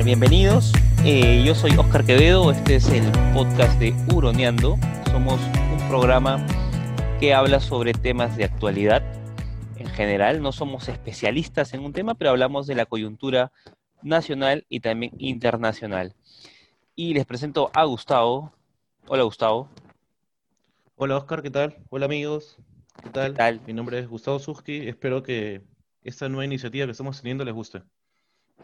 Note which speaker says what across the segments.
Speaker 1: Bienvenidos. Eh, yo soy Oscar Quevedo, este es el podcast de Uroneando. Somos un programa que habla sobre temas de actualidad en general. No somos especialistas en un tema, pero hablamos de la coyuntura nacional y también internacional. Y les presento a Gustavo. Hola Gustavo.
Speaker 2: Hola Oscar, ¿qué tal? Hola amigos, ¿qué tal?
Speaker 1: ¿Qué tal?
Speaker 2: Mi nombre es Gustavo Suski, espero que esta nueva iniciativa que estamos teniendo les guste.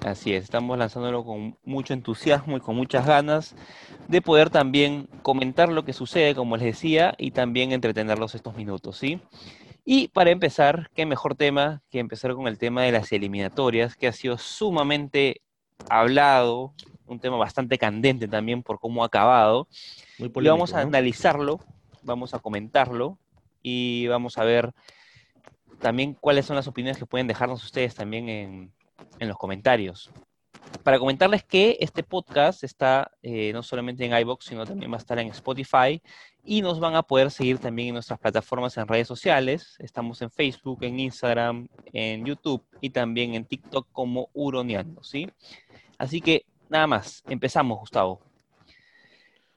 Speaker 1: Así es, estamos lanzándolo con mucho entusiasmo y con muchas ganas de poder también comentar lo que sucede, como les decía, y también entretenerlos estos minutos, ¿sí? Y para empezar, qué mejor tema que empezar con el tema de las eliminatorias, que ha sido sumamente hablado, un tema bastante candente también por cómo ha acabado.
Speaker 2: Muy
Speaker 1: Y
Speaker 2: polémico,
Speaker 1: vamos a
Speaker 2: ¿no?
Speaker 1: analizarlo, vamos a comentarlo y vamos a ver también cuáles son las opiniones que pueden dejarnos ustedes también en, en los comentarios. Para comentarles que este podcast está eh, no solamente en iBox, sino también va a estar en Spotify y nos van a poder seguir también en nuestras plataformas en redes sociales. Estamos en Facebook, en Instagram, en YouTube y también en TikTok como Uroneando, ¿sí? Así que nada más, empezamos, Gustavo.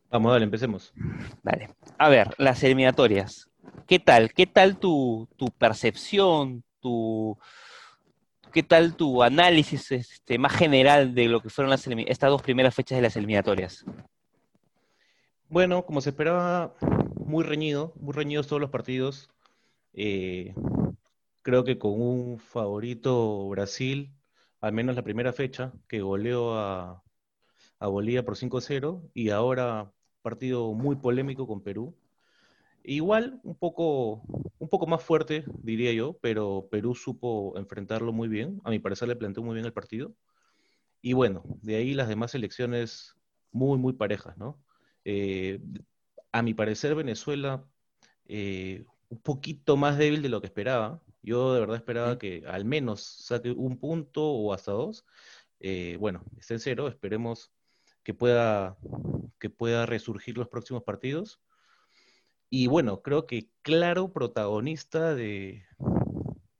Speaker 2: Vamos, dale, empecemos.
Speaker 1: Dale. A ver, las eliminatorias. ¿Qué tal? ¿Qué tal tu, tu percepción, tu, qué tal tu análisis este, más general de lo que fueron las estas dos primeras fechas de las eliminatorias?
Speaker 2: Bueno, como se esperaba, muy reñido, muy reñidos todos los partidos. Eh, creo que con un favorito Brasil, al menos la primera fecha, que goleó a, a Bolivia por 5-0, y ahora partido muy polémico con Perú. Igual, un poco, un poco más fuerte, diría yo, pero Perú supo enfrentarlo muy bien. A mi parecer le planteó muy bien el partido. Y bueno, de ahí las demás elecciones muy, muy parejas, ¿no? Eh, a mi parecer, Venezuela eh, un poquito más débil de lo que esperaba. Yo de verdad esperaba
Speaker 1: ¿Mm?
Speaker 2: que al menos saque un punto o hasta dos. Eh, bueno, está en cero, esperemos que pueda, que pueda resurgir los próximos partidos. Y bueno, creo que claro protagonista de,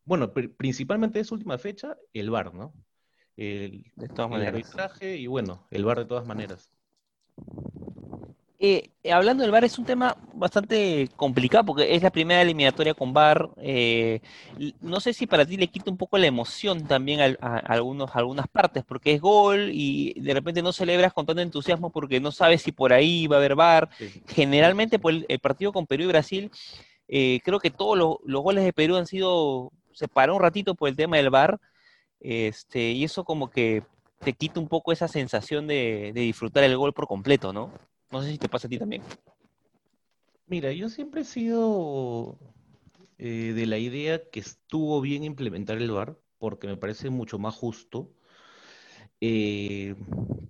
Speaker 2: bueno, pri- principalmente de esa última fecha, el VAR, ¿no? El,
Speaker 1: De todas
Speaker 2: el
Speaker 1: maneras.
Speaker 2: arbitraje y bueno, el VAR de todas maneras.
Speaker 1: Eh, hablando del VAR, es un tema bastante complicado porque es la primera eliminatoria con VAR. eh, no sé si para ti le quita un poco la emoción también a, a algunos, a algunas partes, porque es gol y de repente no celebras con tanto entusiasmo porque no sabes si por ahí va a haber VAR.
Speaker 2: Sí.
Speaker 1: Generalmente, por el, el partido con Perú y Brasil, eh, creo que todos los, los goles de Perú han sido, se paró un ratito por el tema del VAR, este, y eso como que te quita un poco esa sensación de, de disfrutar el gol por completo, ¿no? No sé si te pasa a ti también.
Speaker 2: Mira, yo siempre he sido eh, de la idea que estuvo bien implementar el VAR, porque me parece mucho más justo. Eh,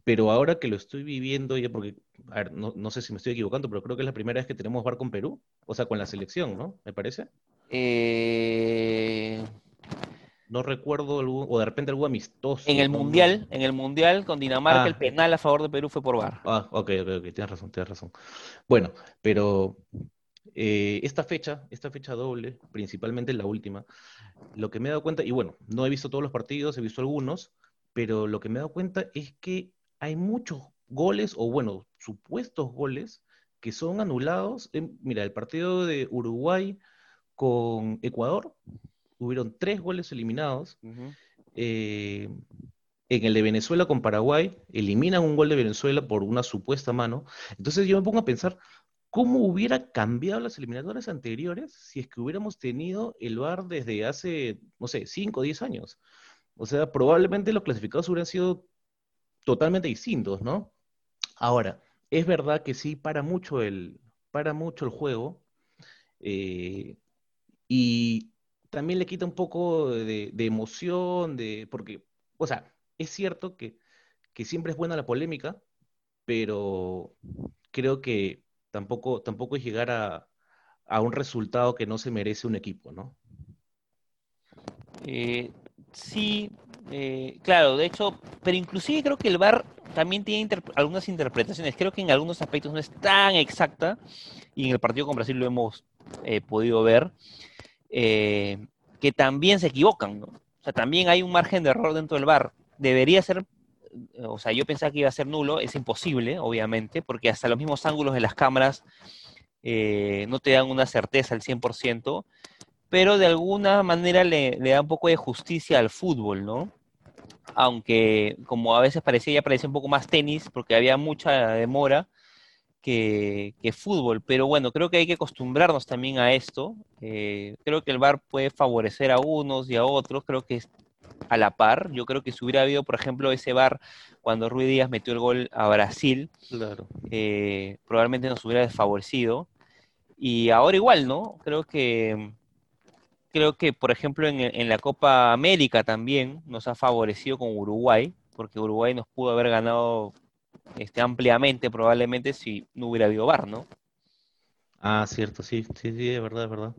Speaker 2: pero ahora que lo estoy viviendo, ya porque, a ver, no, no sé si me estoy equivocando, pero creo que es la primera vez que tenemos VAR con Perú, o sea, con la selección, ¿no? Me parece.
Speaker 1: Eh,
Speaker 2: No recuerdo algún, o de repente algún amistoso.
Speaker 1: en el Mundial, en el Mundial con Dinamarca, el
Speaker 2: Ah.
Speaker 1: penal a favor de Perú fue por VAR.
Speaker 2: Ah, ok, ok, ok, tienes razón, tienes razón. Bueno, pero eh, esta fecha, esta fecha doble, principalmente la última, lo que me he dado cuenta, y bueno, no he visto todos los partidos, he visto algunos, pero lo que me he dado cuenta es que hay muchos goles, o bueno, supuestos goles, que son anulados. En- mira, el partido de Uruguay con Ecuador, hubieron tres goles eliminados. Eh, en el de Venezuela con Paraguay, eliminan un gol de Venezuela por una supuesta mano. Entonces yo me pongo a pensar, ¿cómo hubiera cambiado las eliminatorias anteriores si es que hubiéramos tenido el VAR desde hace, no sé, 5 o 10 años? O sea, probablemente los clasificados hubieran sido totalmente distintos, ¿no? Ahora, es verdad que sí para mucho el, para mucho el juego eh, y también le quita un poco de, emoción, de, porque, o sea, es cierto que, que siempre es buena la polémica, pero creo que tampoco, tampoco es llegar a, a un resultado que no se merece un equipo, ¿no?
Speaker 1: Eh, sí, eh, claro, de hecho, pero inclusive creo que el VAR también tiene algunas interpretaciones. Creo que en algunos aspectos no es tan exacta, y en el partido con Brasil lo hemos eh, podido ver, eh, que también se equivocan, ¿no? O sea, también hay un margen de error dentro del VAR. Debería ser o sea, yo pensaba que iba a ser nulo, es imposible, obviamente, porque hasta los mismos ángulos de las cámaras eh, no te dan una certeza al 100%, pero de alguna manera le, da un poco de justicia al fútbol, ¿no? Aunque como a veces parecía, ya parecía un poco más tenis, porque había mucha demora que, fútbol, pero bueno, creo que hay que acostumbrarnos también a esto. Eh, creo que el VAR puede favorecer a unos y a otros, creo que es a la par. Yo creo que si hubiera habido, por ejemplo, ese VAR cuando Ruiz Díaz metió el gol a Brasil, eh, probablemente nos hubiera desfavorecido. Y ahora igual, ¿no? Creo que creo que, por ejemplo, en, la Copa América también nos ha favorecido con Uruguay, porque Uruguay nos pudo haber ganado este, ampliamente probablemente si no hubiera habido VAR, ¿no?
Speaker 2: Ah, cierto, sí, sí, sí, es verdad, es verdad.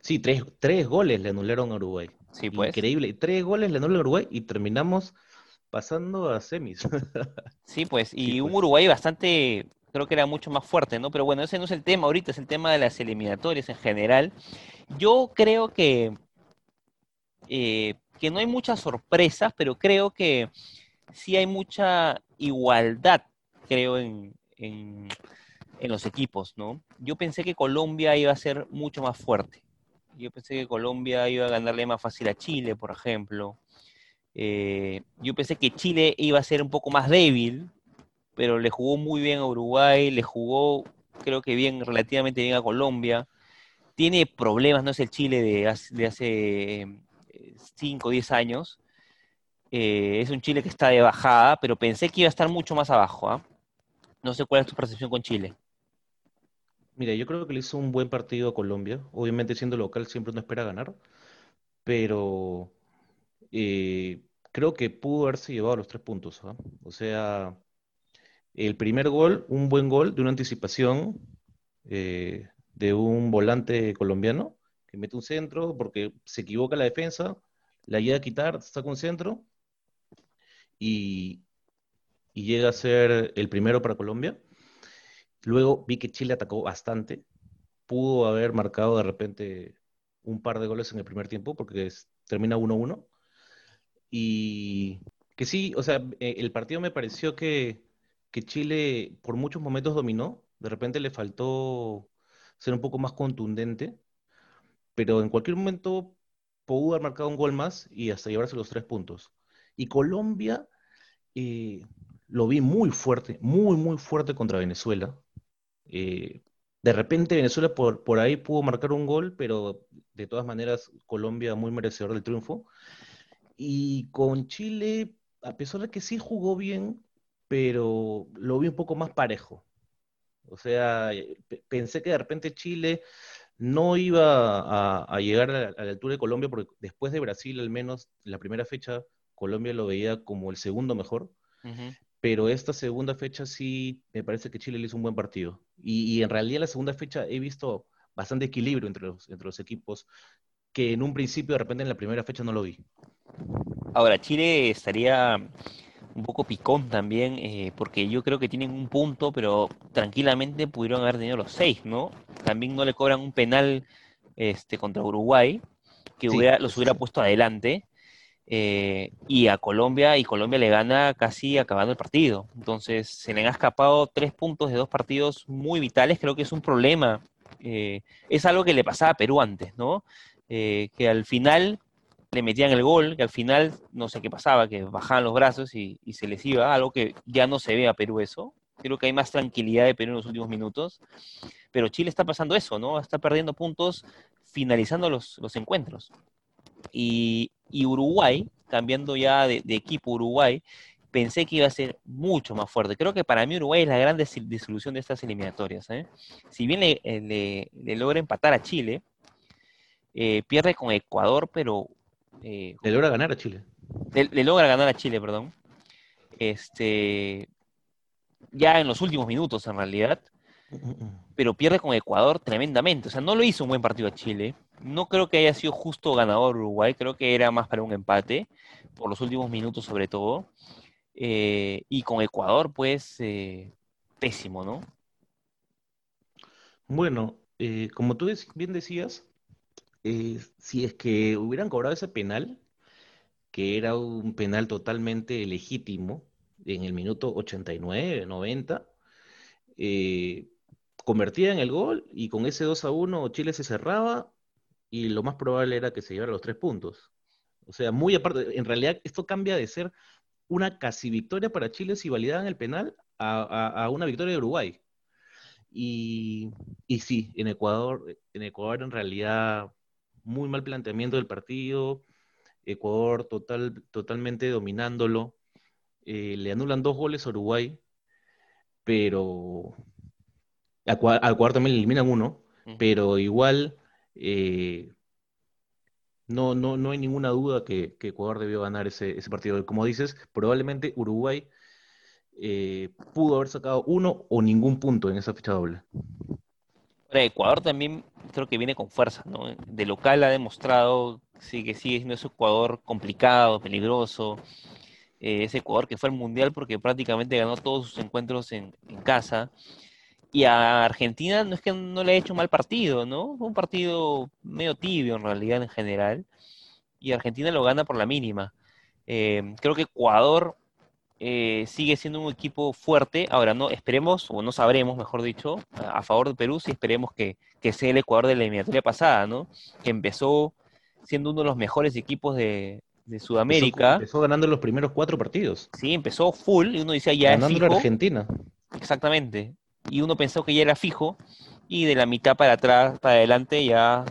Speaker 2: Sí, tres, tres goles le anularon a Uruguay.
Speaker 1: Sí, pues.
Speaker 2: Increíble. Tres goles le anularon a Uruguay y terminamos pasando a semis.
Speaker 1: sí, pues, y un pues. Uruguay bastante, creo que era mucho más fuerte, ¿no? Pero bueno, ese no es el tema ahorita, es el tema de las eliminatorias en general. Yo creo que, eh, que no hay muchas sorpresas, pero creo que sí hay mucha igualdad, creo, en, en, los equipos, ¿no? Yo pensé que Colombia iba a ser mucho más fuerte. Yo pensé que Colombia iba a ganarle más fácil a Chile, por ejemplo. Eh, yo pensé que Chile iba a ser un poco más débil, pero le jugó muy bien a Uruguay, le jugó, creo que bien, relativamente bien a Colombia tiene problemas, no es el Chile de hace, 5 o 10 años. Eh, es un Chile que está de bajada, pero pensé que iba a estar mucho más abajo. ¿ah? No sé cuál es tu percepción con Chile.
Speaker 2: Mira, yo creo que le hizo un buen partido a Colombia. Obviamente siendo local siempre no espera ganar, pero eh, creo que pudo haberse llevado los tres puntos. ¿ah? O sea, el primer gol, un buen gol de una anticipación eh, de un volante colombiano que mete un centro porque se equivoca la defensa, la llega a quitar, saca un centro y, llega a ser el primero para Colombia. Luego vi que Chile atacó bastante, pudo haber marcado de repente un par de goles en el primer tiempo porque termina 1-1. Y que sí, o sea, e, el partido me pareció que, que Chile por muchos momentos dominó, de repente le faltó ser un poco más contundente, pero en cualquier momento pudo haber marcado un gol más y hasta llevarse los tres puntos. Y Colombia eh, lo vi muy fuerte, muy, muy fuerte contra Venezuela. Eh, de repente Venezuela por, por ahí pudo marcar un gol, pero de todas maneras Colombia muy merecedor del triunfo. Y con Chile, a pesar de que sí jugó bien, pero lo vi un poco más parejo. O sea, pensé que de repente Chile no iba a, llegar a la, altura de Colombia, porque después de Brasil, al menos la primera fecha, Colombia lo veía como el segundo mejor. Pero esta segunda fecha sí me parece que Chile le hizo un buen partido. Y, en realidad la segunda fecha he visto bastante equilibrio entre los, entre los equipos, que en un principio de repente en la primera fecha no lo vi.
Speaker 1: Ahora, Chile estaría un poco picón también, eh, porque yo creo que tienen un punto, pero tranquilamente pudieron haber tenido los seis, ¿no? También no le cobran un penal este, contra Uruguay, que los hubiera puesto adelante, eh, y a Colombia, y Colombia le gana casi acabando el partido. Entonces, se le han escapado tres puntos de dos partidos muy vitales, creo que es un problema. Eh, es algo que le pasaba a Perú antes, ¿no? que al final le metían el gol, que al final no sé qué pasaba, que bajaban los brazos y, se les iba, algo que ya no se ve a Perú eso. Creo que hay más tranquilidad de Perú en los últimos minutos. Pero Chile está pasando eso, ¿no? Está perdiendo puntos finalizando los, encuentros. Y, Uruguay, cambiando ya de, equipo Uruguay, pensé que iba a ser mucho más fuerte. Creo que para mí Uruguay es la gran disolución de estas eliminatorias. ¿eh? Si bien le, logra empatar a Chile, eh, pierde con Ecuador, pero
Speaker 2: eh, le logra ganar a Chile.
Speaker 1: Le, logra ganar a Chile, perdón. Este, ya en los últimos minutos, en realidad. Pero pierde con Ecuador tremendamente. O sea, no lo hizo un buen partido a Chile. No creo que haya sido justo ganador Uruguay. Creo que era más para un empate, por los últimos minutos sobre todo. Eh, y con Ecuador, pues, eh, pésimo, ¿no?
Speaker 2: Bueno, como tú bien decías, eh, si es que hubieran cobrado ese penal, que era un penal totalmente legítimo en el minuto 89, 90. Eh, convertía en el gol y con ese 2 a 1 Chile se cerraba y lo más probable era que se llevara los tres puntos. O sea, muy aparte, en realidad esto cambia de ser una casi victoria para Chile si validaban el penal a, una victoria de Uruguay. Y, y, sí, en Ecuador, en Ecuador en realidad muy mal planteamiento del partido, Ecuador total, totalmente dominándolo, eh, le anulan dos goles a Uruguay, pero al, Ecuador también le eliminan uno, pero igual eh, no, no, no hay ninguna duda que, Ecuador debió ganar ese, partido. Como dices, probablemente Uruguay eh, pudo haber sacado uno o ningún punto en esa fecha doble.
Speaker 1: Ecuador también creo que viene con fuerza, ¿no? De local ha demostrado sí, que sigue siendo ese Ecuador complicado, peligroso. Eh, ese Ecuador que fue al Mundial porque prácticamente ganó todos sus encuentros en, en casa. Y a Argentina no es que no le haya hecho mal partido, ¿no? Fue un partido medio tibio en realidad en general. Y Argentina lo gana por la mínima. Eh, creo que Ecuador eh, sigue siendo un equipo fuerte. Ahora, no esperemos, o no sabremos, mejor dicho, a, favor de Perú, si esperemos que, sea el Ecuador de la eliminatoria pasada, ¿no? Que empezó siendo uno de los mejores equipos de, Sudamérica.
Speaker 2: Empezó, ganando los primeros cuatro partidos.
Speaker 1: Sí, empezó full y uno decía ya
Speaker 2: ganando es fijo. Argentina.
Speaker 1: Exactamente y uno pensó que ya era fijo y de la mitad para atrás, para adelante ya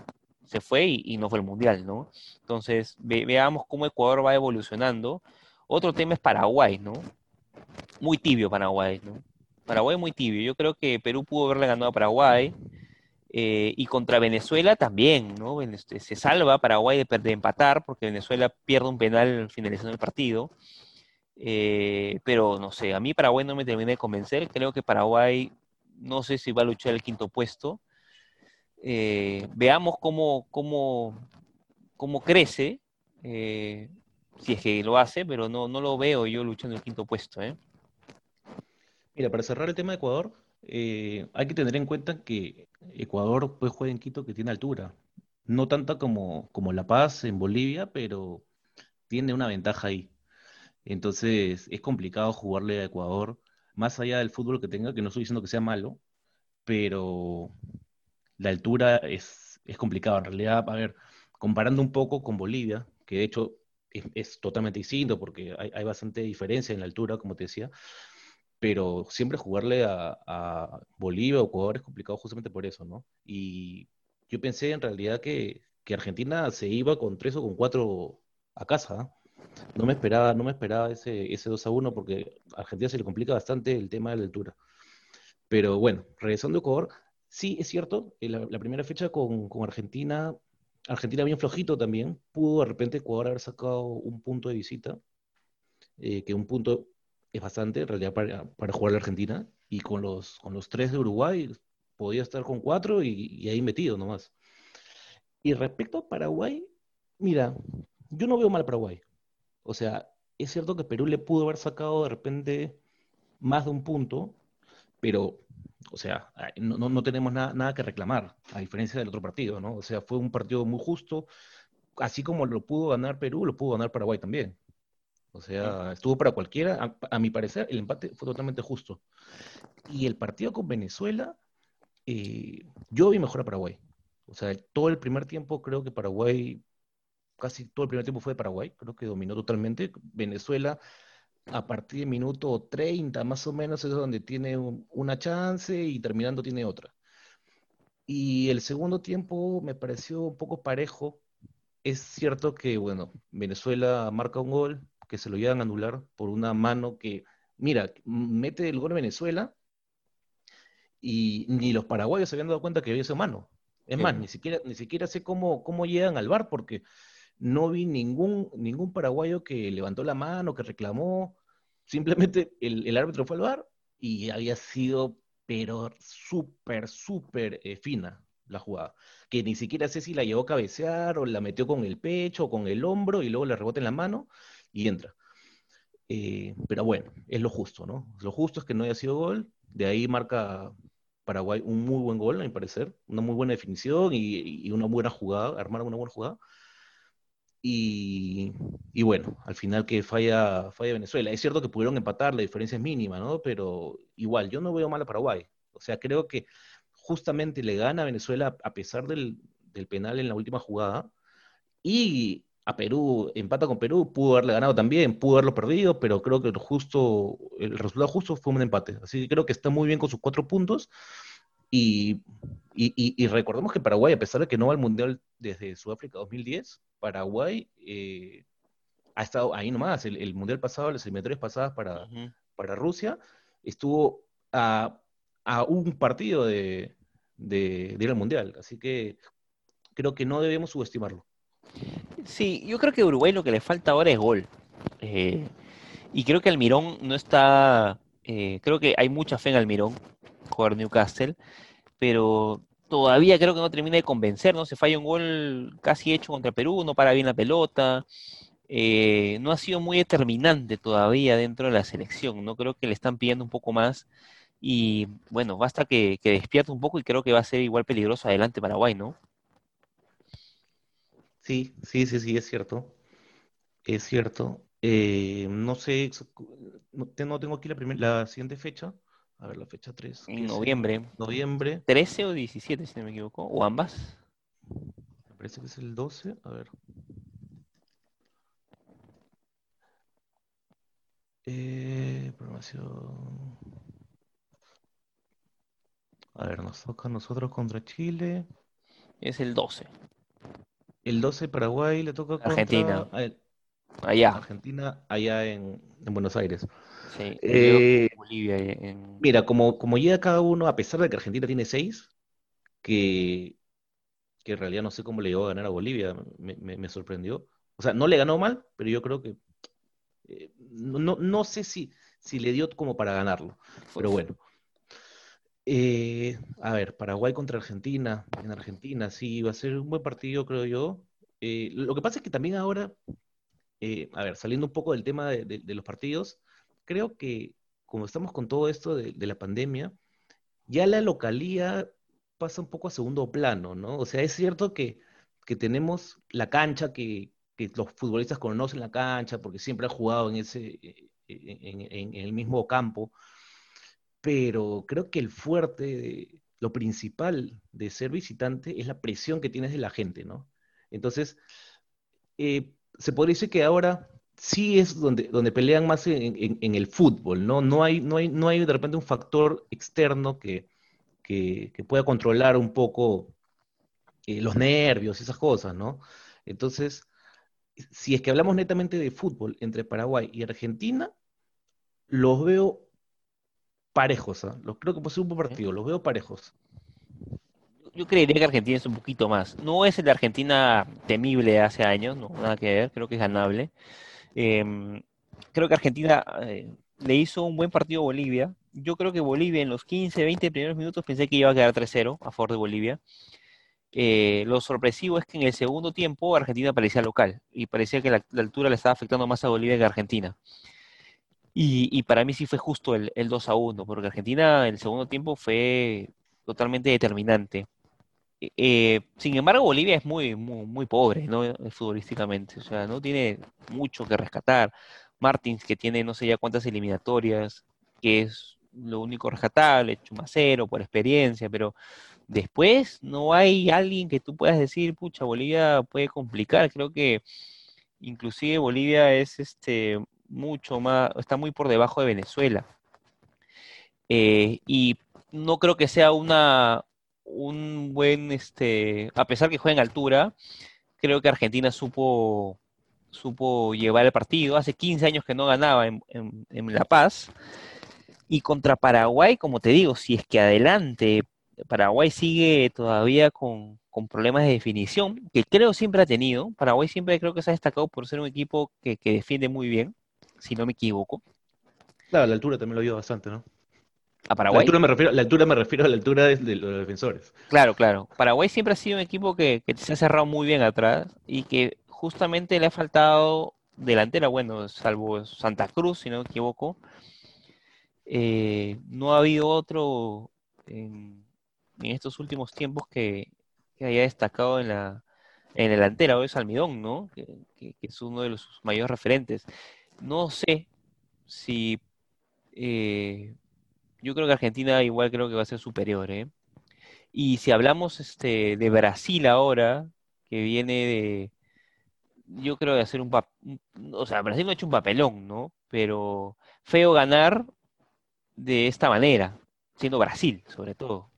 Speaker 1: se fue y, no fue el Mundial, ¿no? Entonces, veamos cómo Ecuador va evolucionando. Otro tema es Paraguay, ¿no? Muy tibio Paraguay, ¿no? Paraguay muy tibio. Yo creo que Perú pudo haberle ganado a Paraguay. Eh, y contra Venezuela también, ¿no? Este, se salva Paraguay de, empatar porque Venezuela pierde un penal finalizando el partido. Eh, pero no sé, a mí Paraguay no me termina de convencer. Creo que Paraguay no sé si va a luchar el quinto puesto. Eh, veamos cómo, cómo, cómo crece, eh, si es que lo hace, pero no, no lo veo yo luchando el quinto puesto. ¿eh?
Speaker 2: Mira, para cerrar el tema de Ecuador, hay que tener en cuenta que Ecuador pues, juega en Quito que tiene altura. No tanta como, como La Paz en Bolivia, pero tiene una ventaja ahí. Entonces es complicado jugarle a Ecuador más allá del fútbol que tenga, que no estoy diciendo que sea malo, pero la altura es, es complicado. En realidad, a ver, comparando un poco con Bolivia, que de hecho es, totalmente distinto porque hay, bastante diferencia en la altura, como te decía, pero siempre jugarle a, Bolivia o Ecuador es complicado justamente por eso, ¿no? Y yo pensé en realidad que, que Argentina se iba con tres o con cuatro a casa, no me esperaba, no me esperaba ese, ese 2 a 1 porque a Argentina se le complica bastante el tema de la altura. Pero bueno, regresando a Ecuador, sí es cierto, la, la primera fecha con, Argentina, Argentina bien flojito también, pudo de repente Ecuador haber sacado un punto de visita, eh, que un punto es bastante en realidad para, para jugar la Argentina, y con los, con los tres de Uruguay podía estar con cuatro y, y ahí metido nomás. Y respecto a Paraguay, mira, yo no veo mal a Paraguay. O sea, es cierto que Perú le pudo haber sacado de repente más de un punto, pero, o sea, no, tenemos nada, que reclamar, a diferencia del otro partido, ¿no? O sea, fue un partido muy justo, así como lo pudo ganar Perú, lo pudo ganar Paraguay también. O sea, estuvo para cualquiera. A, mi parecer, el empate fue totalmente justo. Y el partido con Venezuela, eh, yo vi mejor a Paraguay. O sea, todo el primer tiempo creo que Paraguay casi todo el primer tiempo fue de Paraguay, creo que dominó totalmente. Venezuela, a partir de minuto 30 más o menos, es donde tiene una chance y terminando tiene otra. Y el segundo tiempo me pareció un poco parejo. Es cierto que, bueno, Venezuela marca un gol que se lo llegan a anular por una mano que, mira, mete el gol Venezuela y ni los paraguayos se habían dado cuenta que había esa mano. Es más, ni siquiera, ni siquiera sé cómo, cómo llegan al bar porque no vi ningún, ningún paraguayo que levantó la mano, que reclamó. Simplemente el, árbitro fue al bar y había sido, pero súper, súper eh, fina la jugada. Que ni siquiera sé si la llevó a cabecear o la metió con el pecho o con el hombro y luego le rebota en la mano y entra. Eh, pero bueno, es lo justo, ¿no? Lo justo es que no haya sido gol. De ahí marca Paraguay un muy buen gol, a mi parecer. Una muy buena definición y, y una buena jugada, armar una buena jugada Y, y, bueno, al final que falla, falla Venezuela. Es cierto que pudieron empatar, la diferencia es mínima, ¿no? Pero igual, yo no veo mal a Paraguay. O sea, creo que justamente le gana a Venezuela a pesar del, del penal en la última jugada. Y a Perú, empata con Perú, pudo haberle ganado también, pudo haberlo perdido, pero creo que el, justo, el resultado justo fue un empate. Así que creo que está muy bien con sus cuatro puntos. Y, y, recordemos que Paraguay, a pesar de que no va al Mundial desde Sudáfrica 2010, Paraguay eh, ha estado ahí nomás. El, Mundial pasado, las eliminatorias pasadas para, para Rusia, estuvo a, a un partido de, de, de ir al Mundial. Así que creo que no debemos subestimarlo.
Speaker 1: Sí, yo creo que a Uruguay lo que le falta ahora es gol. Eh, y creo que Almirón no está. Eh, creo que hay mucha fe en Almirón, jugar Newcastle, pero todavía creo que no termina de convencer, ¿no? Se falla un gol casi hecho contra Perú, no para bien la pelota. Eh, no ha sido muy determinante todavía dentro de la selección, ¿no? Creo que le están pidiendo un poco más. Y bueno, basta que, despierte un poco y creo que va a ser igual peligroso adelante Paraguay, ¿no?
Speaker 2: Sí, sí, sí, sí, es cierto. Es cierto. Eh, no sé, no, tengo aquí la, la siguiente fecha. A ver, la fecha 3.
Speaker 1: En noviembre.
Speaker 2: Noviembre.
Speaker 1: 13 o 17, si no me equivoco. O ambas.
Speaker 2: Me parece que es el 12. A ver. Eh, programación. A ver, nos toca a nosotros contra Chile.
Speaker 1: Es el 12.
Speaker 2: El 12 Paraguay le toca contra
Speaker 1: Argentina. allá.
Speaker 2: Argentina, allá en, Buenos Aires.
Speaker 1: Sí, eh, Bolivia. En...
Speaker 2: Mira, como, como llega cada uno, a pesar de que Argentina tiene seis, que, que en realidad no sé cómo le llegó a ganar a Bolivia, me, sorprendió. O sea, no le ganó mal, pero yo creo que eh, no, no, sé si, si le dio como para ganarlo. Pero bueno. Eh, a ver, Paraguay contra Argentina, en Argentina, sí, va a ser un buen partido, creo yo. Eh, lo que pasa es que también ahora, eh, a ver, saliendo un poco del tema de, los partidos, creo que como estamos con todo esto de, la pandemia, ya la localía pasa un poco a segundo plano, ¿no? O sea, es cierto que, tenemos la cancha, que, los futbolistas conocen la cancha porque siempre han jugado en, ese, en el mismo campo pero creo que el fuerte, lo principal de ser visitante es la presión que tienes de la gente, ¿no? Entonces, eh, se podría decir que ahora sí es donde, donde pelean más en, el fútbol, ¿no? No hay, no, hay, no hay de repente un factor externo que, pueda controlar un poco eh, los nervios, esas cosas, ¿no? Entonces, si es que hablamos netamente de fútbol entre Paraguay y Argentina, los veo parejos. ¿ah? Los, creo que puede ser un buen partido, los veo parejos.
Speaker 1: Yo creería que Argentina es un poquito más. No es el de Argentina temible de hace años, no, nada que ver, creo que es ganable. Em, creo que Argentina eh, le hizo un buen partido a Bolivia. Yo creo que Bolivia en los 15, 20 primeros minutos pensé que iba a quedar 3-0 a favor de Bolivia. Eh, lo sorpresivo es que en el segundo tiempo Argentina parecía local y parecía que la, altura le estaba afectando más a Bolivia que a Argentina. Y, para mí sí fue justo el, 2 a 1, porque Argentina en el segundo tiempo fue totalmente determinante. E, eh, sin embargo, Bolivia es muy, muy, pobre, ¿no? Futbolísticamente, o sea, no tiene mucho que rescatar. Martins, que tiene no sé ya cuántas eliminatorias, que es lo único rescatable, Chumacero por experiencia, pero después no hay alguien que tú puedas decir, pucha, Bolivia puede complicar. Creo que inclusive Bolivia es este mucho más, está muy por debajo de Venezuela. Eh, y no creo que sea una un buen, este, a pesar que juega en altura, creo que Argentina supo, supo llevar el partido. Hace 15 años que no ganaba en, La Paz. Y contra Paraguay, como te digo, si es que adelante Paraguay sigue todavía con, problemas de definición, que creo siempre ha tenido. Paraguay siempre creo que se ha destacado por ser un equipo que, que defiende muy bien si no me equivoco.
Speaker 2: Claro, la altura también lo vio bastante, ¿no?
Speaker 1: A Paraguay. La
Speaker 2: altura me refiero, la altura me refiero a la altura de, los defensores.
Speaker 1: Claro, claro. Paraguay siempre ha sido un equipo que, se ha cerrado muy bien atrás y que justamente le ha faltado delantera, bueno, salvo Santa Cruz, si no me equivoco. Eh, no ha habido otro en, estos últimos tiempos que, haya destacado en la, en el delantera es Almidón, ¿no? Que, es uno de sus mayores referentes. No sé si... Eh, yo creo que Argentina igual creo que va a ser superior, ¿eh? Y si hablamos este, de Brasil ahora, que viene de, yo creo de hacer un, o sea, Brasil no ha hecho un papelón, ¿no? Pero feo ganar de esta manera, siendo Brasil, sobre todo.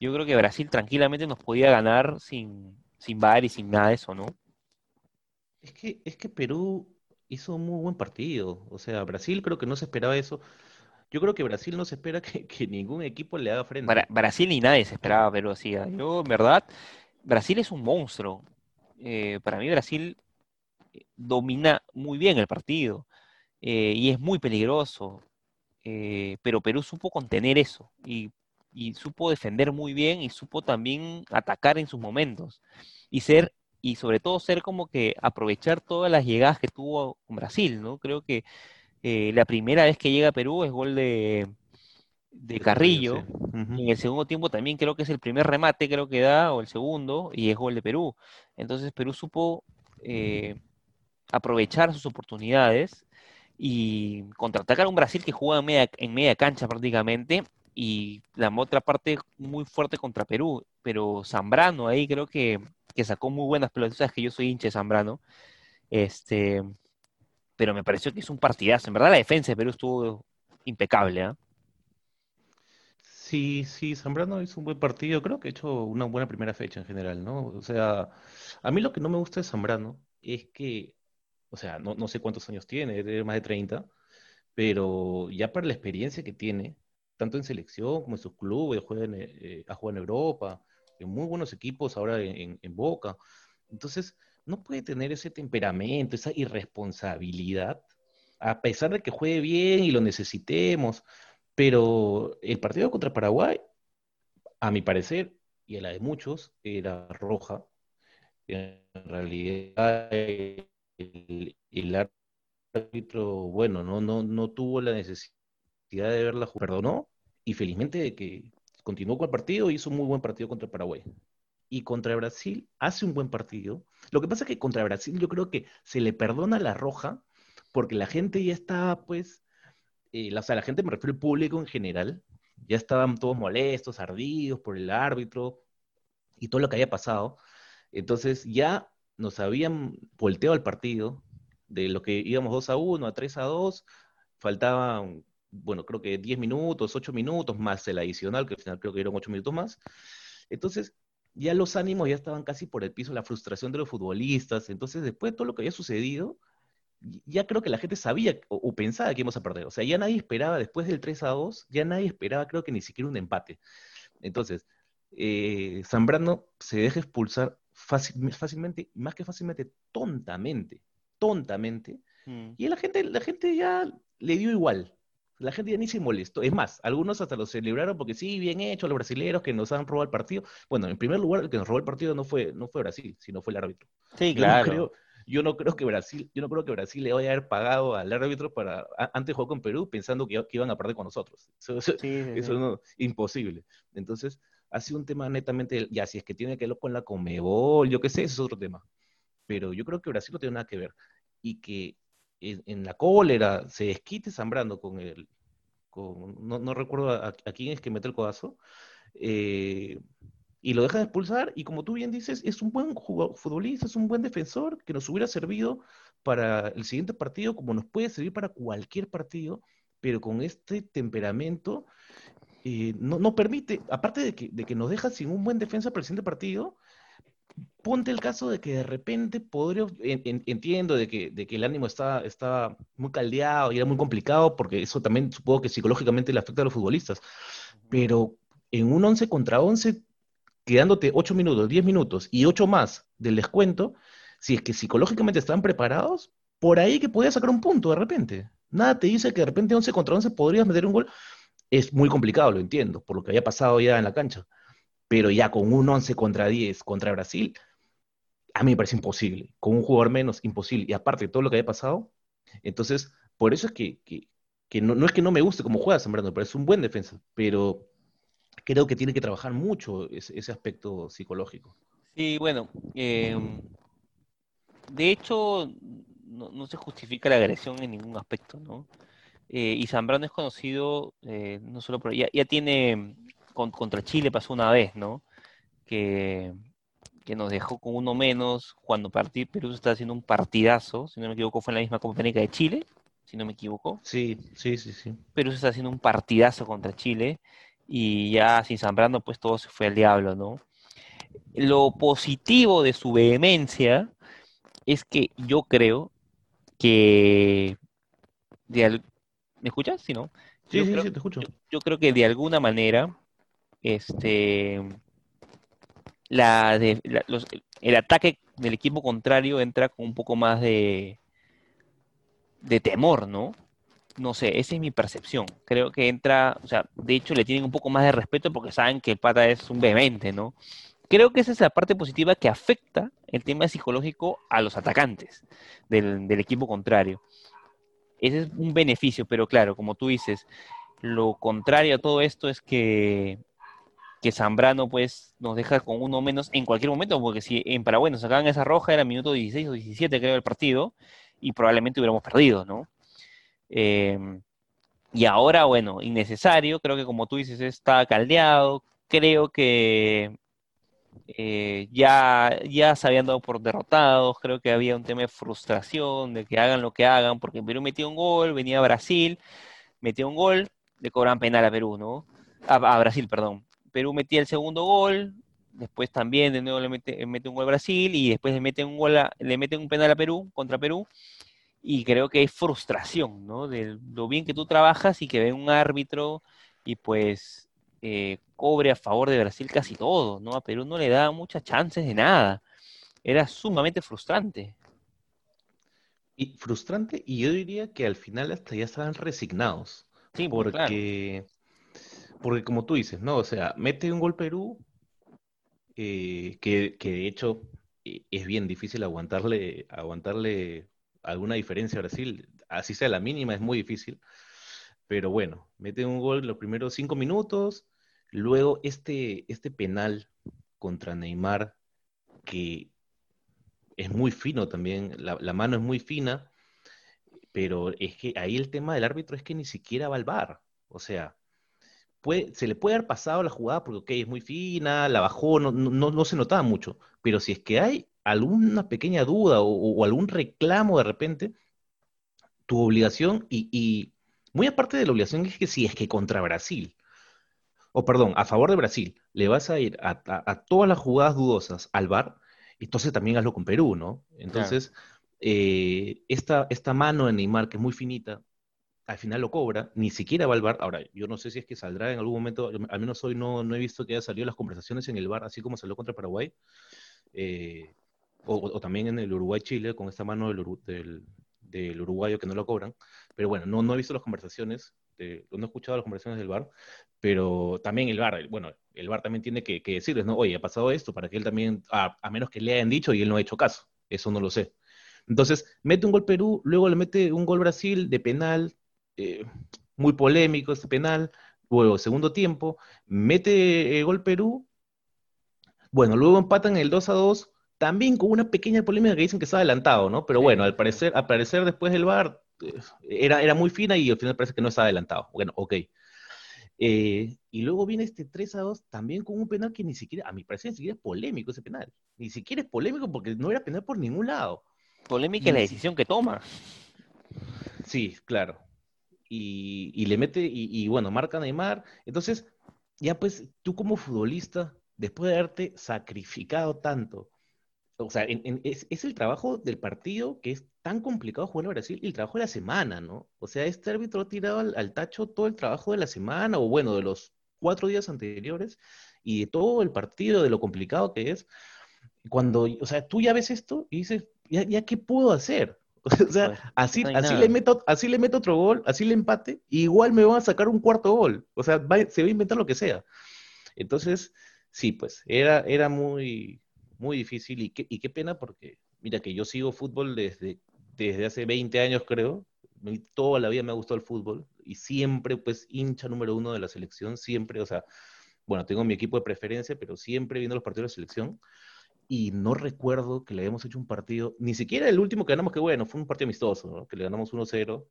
Speaker 1: Yo creo que Brasil tranquilamente nos podía ganar sin, sin VAR y sin nada de eso, ¿no?
Speaker 2: Es que, es que Perú hizo un muy buen partido. O sea, Brasil creo que no se esperaba eso. Yo creo que Brasil no se espera que, ningún equipo le haga frente.
Speaker 1: Brasil ni nadie se esperaba pero así. ¿ah? Yo, en verdad, Brasil es un monstruo. Eh, para mí Brasil eh, domina muy bien el partido eh, y es muy peligroso. pero Perú supo contener eso y, y, supo defender muy bien y supo también atacar en sus momentos y ser y sobre todo ser como que aprovechar todas las llegadas que tuvo con Brasil, ¿no? Creo que eh, la primera vez que llega a Perú es gol de, de Carrillo. En el segundo tiempo también creo que es el primer remate, creo que da, o el segundo, y es gol de Perú. Entonces Perú supo eh, aprovechar sus oportunidades y contraatacar a un Brasil que juega en media, en media cancha prácticamente y la otra parte muy fuerte contra Perú. Pero Zambrano ahí creo que, que sacó muy buenas pelotas. Sabes que yo soy hincha de Zambrano. Este, pero me pareció que es un partidazo. En verdad la defensa de Perú estuvo impecable. ¿eh?
Speaker 2: Sí, sí, Zambrano hizo un buen partido. Creo que ha hecho una buena primera fecha en general, ¿no? O sea, a mí lo que no me gusta de Zambrano es que, o sea, no, sé cuántos años tiene, tiene más de 30, pero ya para la experiencia que tiene, tanto en selección como en sus clubes, juega en, eh, ha jugado en Europa, en muy buenos equipos ahora en Boca. Entonces, no puede tener ese temperamento, esa irresponsabilidad, a pesar de que juegue bien y lo necesitemos. Pero el partido contra Paraguay, a mi parecer, y a la de muchos, era roja. En realidad, el, árbitro, bueno, no, no, no tuvo la necesidad de verla, perdonó, y felizmente de que continuó con el partido y hizo un muy buen partido contra Paraguay y contra Brasil hace un buen partido. Lo que pasa es que contra Brasil yo creo que se le perdona la roja porque la gente ya está, pues, eh, o sea, la gente me refiero al público en general, ya estaban todos molestos, ardidos por el árbitro y todo lo que había pasado. Entonces ya nos habían volteado el partido de lo que íbamos 2 a 1 a 3 a 2, faltaban, bueno, creo que 10 minutos, 8 minutos más el adicional, que al final creo que eran 8 minutos más. Entonces, ya los ánimos ya estaban casi por el piso, la frustración de los futbolistas. Entonces, después de todo lo que había sucedido, ya creo que la gente sabía o, pensaba que íbamos a perder. O sea, ya nadie esperaba, después del 3 a 2, ya nadie esperaba, creo que ni siquiera un empate. Entonces, eh, Zambrano se deja expulsar fácilmente, más que fácilmente, tontamente, tontamente. Mm. Y la gente, la gente ya le dio igual. La gente ya ni se molestó. Es más, algunos hasta lo celebraron porque sí, bien hecho, los brasileños que nos han robado el partido. Bueno, en primer lugar, el que nos robó el partido no fue, no fue Brasil, sino fue el árbitro.
Speaker 1: Sí, claro.
Speaker 2: Yo no creo, yo no creo que Brasil, yo no creo que Brasil le vaya a haber pagado al árbitro para antes de jugar con Perú pensando que, iban a perder con nosotros. Eso, sí, eso es imposible. Entonces, ha sido un tema netamente, ya si es que tiene que ver con la Comebol, yo qué sé, ese es otro tema. Pero yo creo que Brasil no tiene nada que ver. Y que en, la cólera se desquite Zambrano con el, con, no, recuerdo a, quién es que mete el codazo, eh, y lo deja de expulsar, y como tú bien dices, es un buen futbolista, es un buen defensor que nos hubiera servido para el siguiente partido, como nos puede servir para cualquier partido, pero con este temperamento eh, no, no, permite, aparte de que, de que nos deja sin un buen defensa para el siguiente partido, ponte el caso de que de repente podría, entiendo de que, de que el ánimo está, está muy caldeado y era muy complicado, porque eso también supongo que psicológicamente le afecta a los futbolistas, pero en un 11 contra 11, quedándote 8 minutos, 10 minutos y 8 más del descuento, si es que psicológicamente están preparados, por ahí que podías sacar un punto de repente. Nada te dice que de repente 11 contra 11 podrías meter un gol. Es muy complicado, lo entiendo, por lo que había pasado ya en la cancha pero ya con un 11 contra 10 contra Brasil, a mí me parece imposible. Con un jugador menos, imposible. Y aparte de todo lo que haya pasado, entonces, por eso es que, no, es que no me guste cómo juega Zambrano, pero es un buen defensa, pero creo que tiene que trabajar mucho ese, aspecto psicológico.
Speaker 1: Sí, bueno, em, de hecho, no, se justifica la agresión en ningún aspecto, ¿no? Eh, y Zambrano es conocido, eh, no solo por... Ya tiene, contra Chile pasó una vez, ¿no? Que, que nos dejó con uno menos cuando Perú está haciendo un partidazo, si no me equivoco fue en la misma Copa América de Chile, si no me equivoco.
Speaker 2: Sí, sí, sí, sí.
Speaker 1: Perú está haciendo un partidazo contra Chile y ya sin Zambrano pues todo se fue al diablo, ¿no? Lo positivo de su vehemencia es que yo creo que ¿Me escuchas? Sí, ¿no?
Speaker 2: Sí, sí, sí, te escucho.
Speaker 1: Yo, creo que de alguna manera, este, el ataque del equipo contrario entra con un poco más de, de temor, ¿no? No sé, esa es mi percepción. Creo que entra, o sea, de hecho le tienen un poco más de respeto porque saben que el pata es un vehemente, ¿no? Creo que esa es la parte positiva que afecta el tema psicológico a los atacantes del, equipo contrario. Ese es un beneficio, pero claro, como tú dices, lo contrario a todo esto es que, que Zambrano pues nos deja con uno menos en cualquier momento, porque si en Paraguay nos sacaban esa roja era minuto 16 o 17 creo del partido, y probablemente hubiéramos perdido, ¿no? Em, y ahora, bueno, innecesario, creo que como tú dices, está caldeado, creo que eh, ya, ya se habían dado por derrotados, creo que había un tema de frustración, de que hagan lo que hagan, porque Perú metió un gol, venía Brasil, metió un gol, le cobran penal a Perú, ¿no? A, Brasil, perdón. Perú metía el segundo gol, después también de nuevo le mete, un gol a Brasil y después le mete un gol le mete un penal a Perú, contra Perú, y creo que hay frustración, ¿no? De lo bien que tú trabajas y que ve un árbitro y pues eh, cobre a favor de Brasil casi todo, ¿no? A Perú no le daba muchas chances de nada. Era sumamente frustrante.
Speaker 2: Y frustrante, y yo diría que al final hasta ya estaban resignados. Sí, pues, porque, porque como tú dices, ¿no? O sea, mete un gol Perú, eh, que, de hecho eh, es bien difícil aguantarle, aguantarle alguna diferencia a Brasil, así sea la mínima, es muy difícil. Pero bueno, mete un gol los primeros cinco minutos, luego este, este penal contra Neymar, que es muy fino también, la, mano es muy fina, pero es que ahí el tema del árbitro es que ni siquiera va al bar. O sea, puede, se le puede haber pasado la jugada porque, es muy fina, la bajó, no, no, no se notaba mucho, pero si es que hay alguna pequeña duda o, algún reclamo de repente, tu obligación y muy aparte de la obligación es que si es que contra Brasil, o perdón, a favor de Brasil, le vas a ir a, todas las jugadas dudosas al VAR, entonces también hazlo con Perú, ¿no? Entonces, eh, esta, esta mano de Neymar, que es muy finita, al final lo cobra, ni siquiera va al VAR. Ahora, yo no sé si es que saldrá en algún momento, al menos hoy no, no he visto que haya salido las conversaciones en el VAR, así como salió contra Paraguay, eh, o, también en el Uruguay-Chile, con esta mano del, del uruguayo que no lo cobran. Pero bueno, no, no he visto las conversaciones, no he escuchado las conversaciones del bar, pero también el bar, bueno, el bar también tiene que, decirles, ¿no? Oye, ha pasado esto, para que él también, a, menos que le hayan dicho y él no ha hecho caso, eso no lo sé. Entonces, mete un gol Perú, luego le mete un gol Brasil de penal, eh, muy polémico este penal, luego segundo tiempo, mete el gol Perú, bueno, luego empatan el 2 a 2, también con una pequeña polémica que dicen que está adelantado, ¿no? Pero bueno, al parecer, al parecer después del VAR eh, era, era muy fina y al final parece que no está adelantado. Bueno, ok. Eh, y luego viene este 3 a 2 también con un penal que ni siquiera, a mi parecer, ni siquiera es polémico ese penal. Ni siquiera es polémico porque no era penal por ningún lado.
Speaker 1: Polémica es la decisión que toma.
Speaker 2: Sí, claro. Y, le mete, y, bueno, marca Neymar. Entonces, ya pues, tú como futbolista, después de haberte sacrificado tanto, o sea, es, el trabajo del partido que es tan complicado jugar a Brasil y el trabajo de la semana, ¿no? O sea, este árbitro ha tirado al, tacho todo el trabajo de la semana, o bueno, de los cuatro días anteriores, y de todo el partido, de lo complicado que es. Cuando, o sea, tú ya ves esto y dices, ¿ya, qué puedo hacer? O sea, pues, así, así, le meto, así le meto otro gol, así le empate, y igual me van a sacar un cuarto gol. O sea, se va a inventar lo que sea. Entonces, sí, pues, era, era muy, muy difícil y qué, y qué pena porque, mira que yo sigo fútbol desde, desde hace 20 años creo, toda la vida me ha gustado el fútbol y siempre pues hincha número uno de la selección, siempre, o sea, bueno, tengo mi equipo de preferencia, pero siempre viendo los partidos de la selección y no recuerdo que le hayamos hecho un partido, ni siquiera el último que ganamos, que bueno, fue un partido amistoso, que le ganamos 1-0,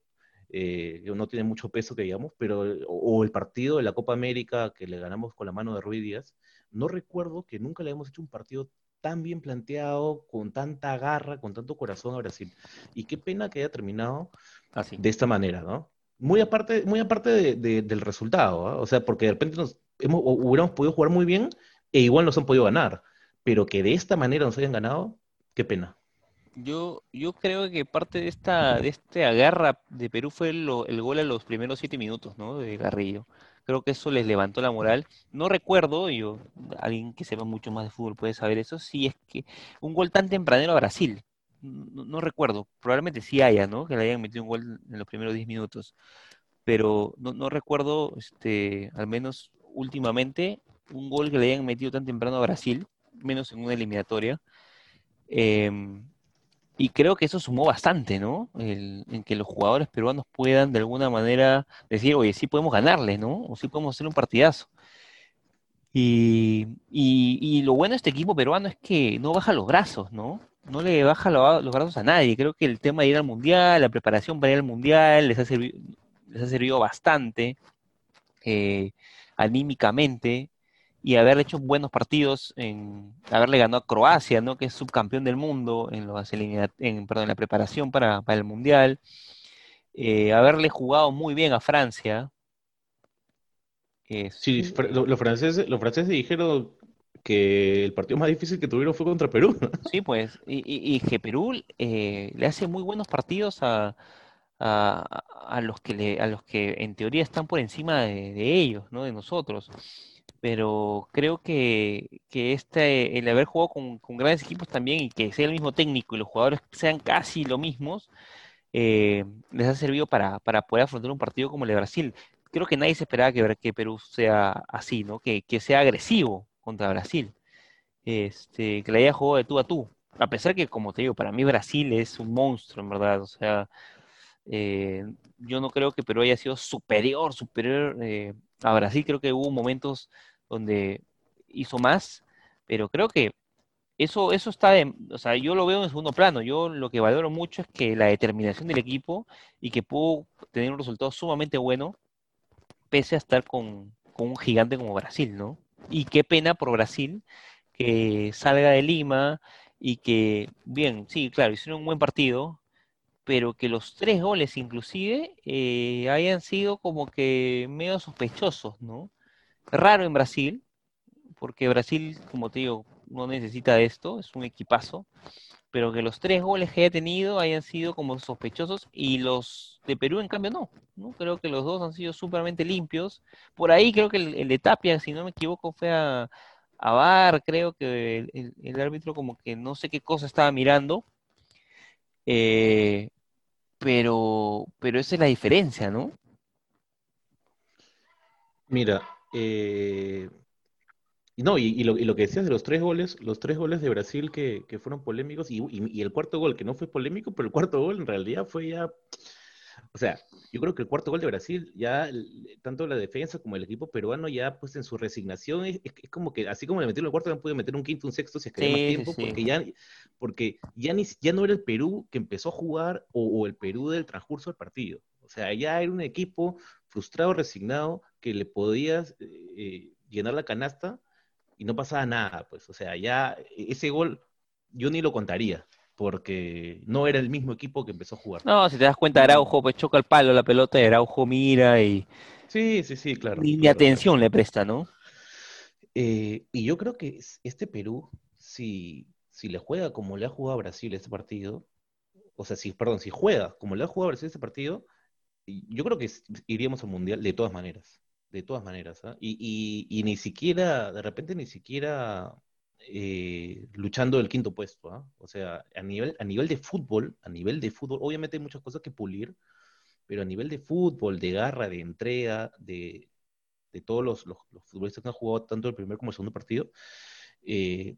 Speaker 2: eh, no tiene mucho peso que digamos, pero, o, el partido de la Copa América que le ganamos con la mano de Ruiz Díaz, no recuerdo que nunca le hayamos hecho un partido tan bien planteado, con tanta garra, con tanto corazón a Brasil. Y qué pena que haya terminado Así. de esta manera, ¿no? Muy aparte, muy aparte del resultado, ¿ah? o sea, porque de repente nos hemos, hubiéramos podido jugar muy bien e igual nos han podido ganar, pero que de esta manera nos hayan ganado, qué pena.
Speaker 1: Yo, yo creo que parte de esta, de esta guerra de Perú fue el gol a los primeros siete minutos, ¿no? De Garrillo. Creo que eso les levantó la moral. No recuerdo, yo, alguien que sepa mucho más de fútbol puede saber eso, si es que un gol tan tempranero a Brasil. No, recuerdo, probablemente sí haya, ¿no? Que le hayan metido un gol en los primeros diez minutos. Pero no, no recuerdo, este, al menos últimamente, un gol que le hayan metido tan temprano a Brasil, menos en una eliminatoria. Eh, y creo que eso sumó bastante, ¿no? en que los jugadores peruanos puedan de alguna manera decir, oye, sí podemos ganarle, ¿no? O sí podemos hacer un partidazo. Y, y, lo bueno de este equipo peruano es que no baja los brazos, ¿no? No le baja los brazos a nadie. Creo que el tema de ir al Mundial, la preparación para ir al Mundial, les ha servido, les ha servido bastante eh, anímicamente y haber hecho buenos partidos, en haberle ganado a Croacia, ¿no? que es subcampeón del mundo en, los en, perdón, la preparación para, el Mundial, eh, haberle jugado muy bien a Francia.
Speaker 2: Sí, los franceses, los franceses dijeron que el partido más difícil que tuvieron fue contra Perú.
Speaker 1: Sí, pues, y, que Perú eh, le hace muy buenos partidos a, a, los que le, a los que en teoría están por encima de, de ellos, ¿no? de nosotros pero creo que, este, el haber jugado con, grandes equipos también y que sea el mismo técnico y los jugadores sean casi lo mismos, eh, les ha servido para, poder afrontar un partido como el de Brasil. Creo que nadie se esperaba que, que Perú sea así, ¿no? Que, sea agresivo contra Brasil, este, que le haya jugado de tú a tú. A pesar que, como te digo, para mí Brasil es un monstruo, en verdad. O sea, eh, yo no creo que Perú haya sido superior, superior eh, a Brasil. Creo que hubo momentos donde hizo más, pero creo que eso, eso está, de, o sea, yo lo veo en segundo plano. Yo lo que valoro mucho es que la determinación del equipo y que pudo tener un resultado sumamente bueno, pese a estar con, con un gigante como Brasil, ¿no? Y qué pena por Brasil que salga de Lima y que, bien, sí, claro, hicieron un buen partido, pero que los tres goles inclusive eh, hayan sido como que medio sospechosos, ¿no? Raro en Brasil, porque Brasil, como te digo, no necesita esto, es un equipazo, pero que los tres goles que haya tenido hayan sido como sospechosos y los de Perú en cambio no, ¿no? Creo que los dos han sido súpermente limpios. Por ahí creo que el, de Tapia, si no me equivoco, fue a, a Bar, creo que el, árbitro como que no sé qué cosa estaba mirando. Eh, pero, pero esa es la diferencia, ¿no?
Speaker 2: Mira, eh, no, y, lo, que decías de los tres goles, los tres goles de Brasil que, fueron polémicos, y, y, el cuarto gol que no fue polémico, pero el cuarto gol en realidad fue ya o sea, yo creo que el cuarto gol de Brasil, ya tanto la defensa como el equipo peruano, ya pues en su resignación, es, como que así como le metieron el cuarto, no puede meter un quinto, un sexto si es que más tiempo, porque, ya, porque ya, ni, ya no era el Perú que empezó a jugar o, el Perú del transcurso del partido. O sea, ya era un equipo frustrado, resignado, que le podías eh, llenar la canasta y no pasaba nada, pues. O sea, ya ese gol yo ni lo contaría porque no era el mismo equipo que empezó a jugar.
Speaker 1: No, si te das cuenta, Araujo pues choca el palo la pelota, Araujo mira y...
Speaker 2: Sí, sí, sí, claro.
Speaker 1: Ni atención le presta, ¿no?
Speaker 2: Eh, y yo creo que este Perú, si, si le juega como le ha jugado a Brasil este partido, o sea, si, perdón, si juega como le ha jugado a Brasil este partido, yo creo que iríamos al Mundial de todas maneras, de todas maneras. ¿ah? Y, ni siquiera, de repente ni siquiera eh, luchando el quinto puesto. ¿ah? O sea, a nivel, a nivel de fútbol, a nivel de fútbol, obviamente hay muchas cosas que pulir, pero a nivel de fútbol, de garra, de entrega, de, todos los, futbolistas que han jugado tanto el primer como el segundo partido, eh,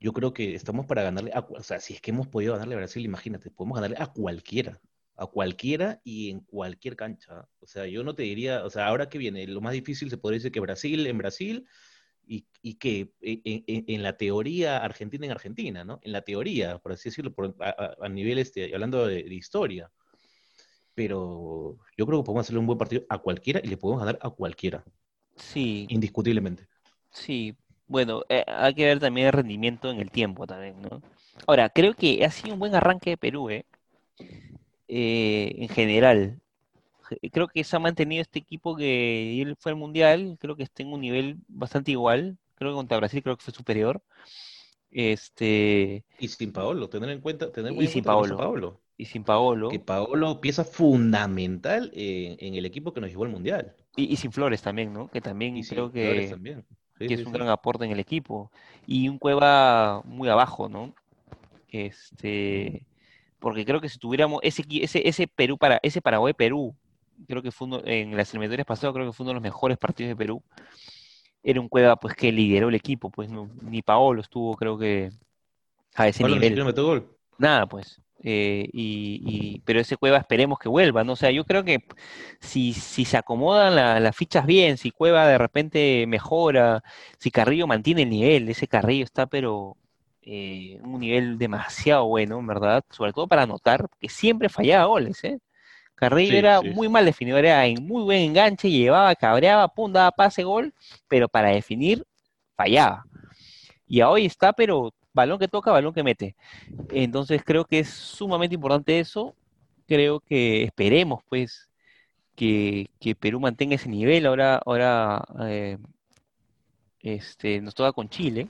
Speaker 2: yo creo que estamos para ganarle, o sea, si es que hemos podido ganarle a Brasil, imagínate, podemos ganarle a cualquiera, a cualquiera y en cualquier cancha. O sea, yo no te diría, o sea, ahora que viene, lo más difícil se podría decir que Brasil, en Brasil, y, que en, la teoría Argentina en Argentina, ¿no? En la teoría, por así decirlo, a, nivel, este, hablando de, historia. Pero yo creo que podemos hacerle un buen partido a cualquiera y le podemos ganar a cualquiera.
Speaker 1: Sí.
Speaker 2: Indiscutiblemente.
Speaker 1: Sí, bueno, eh, hay que ver también el rendimiento en el tiempo también, ¿no? Ahora, creo que ha sido un buen arranque de Perú, ¿eh? Eh en general creo que se ha mantenido este equipo que él fue al Mundial, creo que está en un nivel bastante igual, creo que contra Brasil creo que fue superior. Este...
Speaker 2: Y sin Paolo, tener en cuenta, tener
Speaker 1: y sin Paolo. Y sin Paolo.
Speaker 2: Que Paolo pieza fundamental en, el equipo que nos llevó al Mundial.
Speaker 1: Y, sin Flores también, ¿no? Que también creo que, que es un gran aporte en el equipo. Y un Cueva muy abajo, ¿no? Este, porque creo que si tuviéramos ese, ese, ese Perú para, ese Paraguay-Perú creo que fue uno, en las eliminatorias pasadas, creo que fue uno de los mejores partidos de Perú. Era un Cueva pues que lideró el equipo, pues ni Paolo estuvo, creo que a ese nivel. Nada, pues. Eh, y, pero ese Cueva esperemos que vuelva, ¿no? O sea, yo creo que si, si se acomodan las fichas bien, si Cueva de repente mejora, si Carrillo mantiene el nivel, ese Carrillo está pero eh, un nivel demasiado bueno, ¿verdad? Sobre todo para anotar, que siempre fallaba goles, ¿eh? Carrillo era muy mal definido, era en muy buen enganche, llevaba, cabreaba, pum, daba pase, gol, pero para definir fallaba. Y hoy está, pero balón que toca, balón que mete. Entonces creo que es sumamente importante eso. Creo que esperemos, pues, que, Perú mantenga ese nivel. Ahora, ahora eh, este, nos toca con Chile.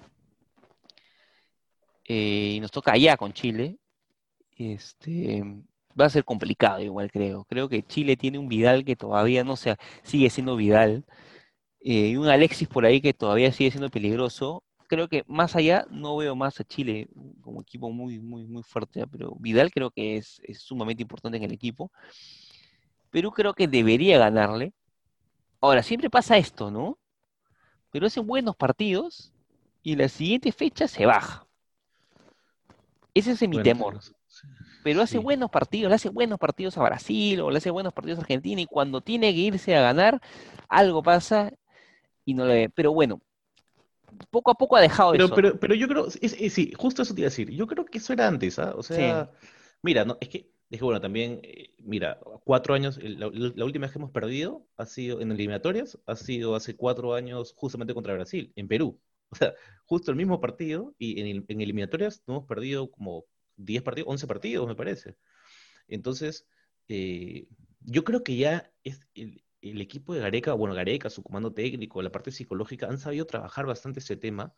Speaker 1: Eh, y nos toca allá con Chile. Este, va a ser complicado igual, creo. Creo que Chile tiene un Vidal que todavía no se sigue siendo Vidal. Eh, y un Alexis por ahí que todavía sigue siendo peligroso. Creo que más allá no veo más a Chile como equipo muy, muy, muy fuerte, pero Vidal creo que es, sumamente importante en el equipo. Perú creo que debería ganarle. Ahora, siempre pasa esto, ¿no? Pero hacen buenos partidos y la siguiente fecha se baja. Ese es mi temor pero hace buenos partidos, le hace buenos partidos a Brasil o le hace buenos partidos a Argentina y cuando tiene que irse a ganar, algo pasa y no le... Pero bueno, poco a poco ha dejado
Speaker 2: pero,
Speaker 1: eso.
Speaker 2: Pero, pero yo creo, sí, justo eso te iba a decir, yo creo que eso era antes, ¿ah? O sea, mira, no, es que, es que bueno, también, eh, mira, cuatro años, la, última vez que hemos perdido ha sido en eliminatorias, ha sido hace cuatro años justamente contra Brasil, en Perú. O sea, justo el mismo partido y en, eliminatorias no hemos perdido como 10 partidos, 11 partidos, me parece. Entonces, eh, yo creo que ya es el, equipo de Gareca, bueno, Gareca, su comando técnico, la parte psicológica, han sabido trabajar bastante ese tema.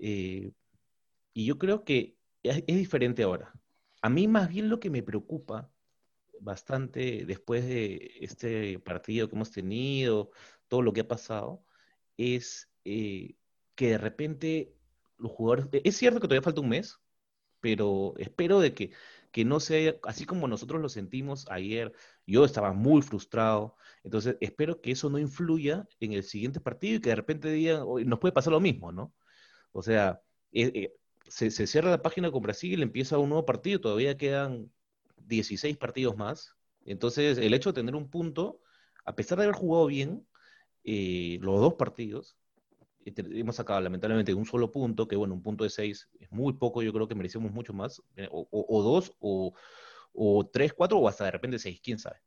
Speaker 2: Eh, y yo creo que es, diferente ahora. A mí más bien lo que me preocupa bastante después de este partido que hemos tenido, todo lo que ha pasado, es eh, que de repente los jugadores, es cierto que todavía falta un mes, pero espero de que, que no sea, así como nosotros lo sentimos ayer, yo estaba muy frustrado, entonces espero que eso no influya en el siguiente partido y que de repente digan, nos puede pasar lo mismo, ¿no? O sea, eh, eh, se, cierra la página con Brasil, empieza un nuevo partido, todavía quedan 16 partidos más, entonces el hecho de tener un punto, a pesar de haber jugado bien eh, los dos partidos, hemos sacado lamentablemente un solo punto, que bueno, un punto de seis es muy poco, yo creo que merecemos mucho más, eh, o, dos, o, tres, cuatro, o hasta de repente seis, quién sabe.